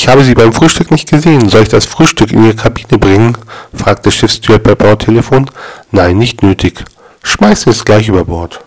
Ich habe Sie beim Frühstück nicht gesehen. Soll ich das Frühstück in Ihre Kabine bringen? fragte Schiffssteward bei Bordtelefon. Nein, nicht nötig. Schmeißen es gleich über Bord.